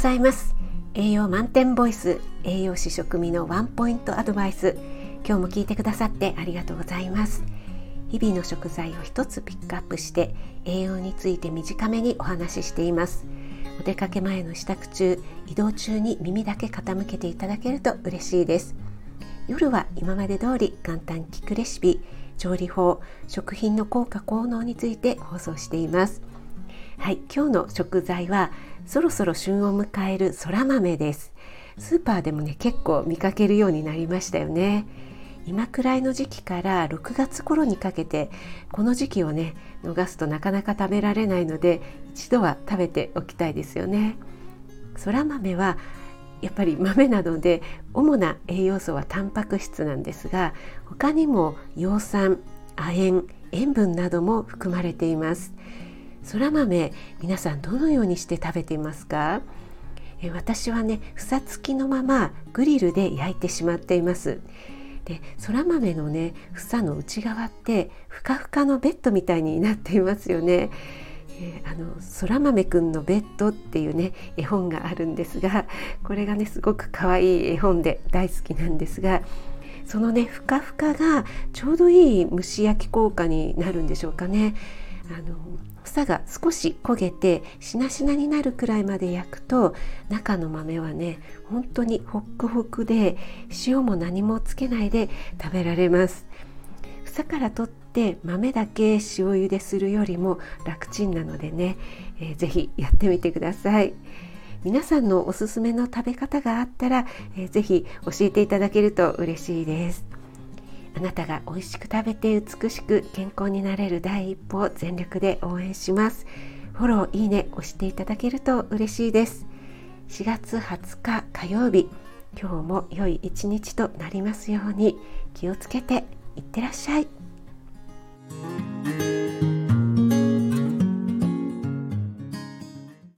ざいます。栄養満点ボイス栄養士食味のワンポイントアドバイス。今日も聞いてくださってありがとうございます。日々の食材を一つピックアップして栄養について短めにお話ししています。お出かけ前の支度中移動中に耳だけ傾けていただけると嬉しいです。夜は今まで通り簡単聞くレシピ調理法食品の効果効能について放送しています。はい今日の食材はそろそろ旬を迎えるそら豆です。スーパーでもね結構見かけるようになりましたよね。今くらいの時期から6月頃にかけてこの時期をね逃すとなかなか食べられないので一度は食べておきたいですよね。そら豆はやっぱり豆などで主な栄養素はタンパク質なんですが他にも葉酸亜鉛塩分なども含まれています。そら豆皆さんどのようにして食べていますか？え私はね房付きのままグリルで焼いてしまっています。でそら豆のね房の内側ってふかふかのベッドみたいになっていますよね。えー、あのそら豆くんのベッドっていうね絵本があるんですがこれがねすごく可愛い絵本で大好きなんですがそのねふかふかがちょうどいい蒸し焼き効果になるんでしょうかね。あの房が少し焦げてしなしなになるくらいまで焼くと中の豆はね本当にホックホクで塩も何もつけないで食べられます。房から取って豆だけ塩茹でするよりも楽ちんなのでね、えー、ぜひやってみてください。皆さんのおすすめの食べ方があったら、えー、ぜひ教えていただけると嬉しいです。あなたが美味しく食べて美しく健康になれる第一歩を全力で応援します。フォローいいね押していただけると嬉しいです。4月20日火曜日今日も良い一日となりますように気をつけていってらっしゃい。